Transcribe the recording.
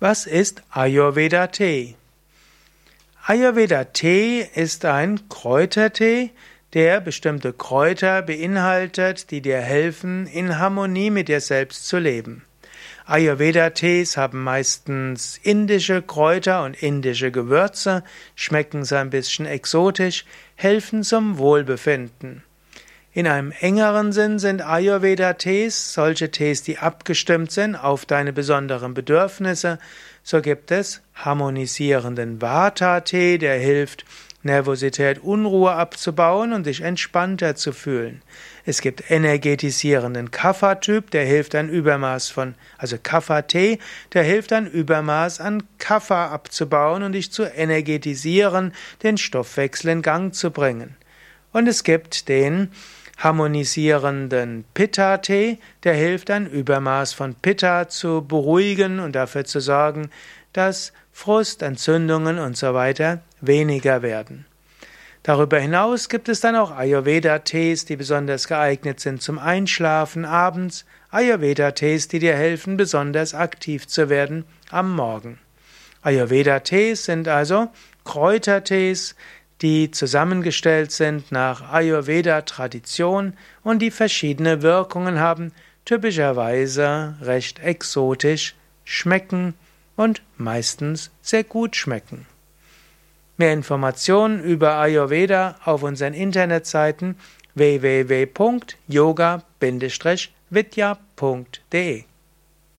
Was ist Ayurveda-Tee? Ayurveda-Tee ist ein Kräutertee, der bestimmte Kräuter beinhaltet, die dir helfen, in Harmonie mit dir selbst zu leben. Ayurveda-Tees haben meistens indische Kräuter und indische Gewürze, schmecken so ein bisschen exotisch, helfen zum Wohlbefinden. In einem engeren Sinn sind Ayurveda-Tees solche Tees, die abgestimmt sind auf deine besonderen Bedürfnisse. So gibt es harmonisierenden Vata-Tee, der hilft, Nervosität, Unruhe abzubauen und dich entspannter zu fühlen. Es gibt energetisierenden Kapha-Typ, der hilft ein Übermaß von, also Kapha-Tee, der hilft ein Übermaß an Kapha abzubauen und dich zu energetisieren, den Stoffwechsel in Gang zu bringen. Und es gibt den harmonisierenden Pitta-Tee, der hilft ein Übermaß von Pitta zu beruhigen und dafür zu sorgen, dass Frust, Entzündungen und so weiter weniger werden. Darüber hinaus gibt es dann auch Ayurveda-Tees, die besonders geeignet sind zum Einschlafen abends, Ayurveda-Tees, die dir helfen, besonders aktiv zu werden am Morgen. Ayurveda-Tees sind also Kräutertees, die zusammengestellt sind nach Ayurveda-Tradition und die verschiedene Wirkungen haben, typischerweise recht exotisch schmecken und meistens sehr gut schmecken. Mehr Informationen über Ayurveda auf unseren Internetseiten www.yoga-vidya.de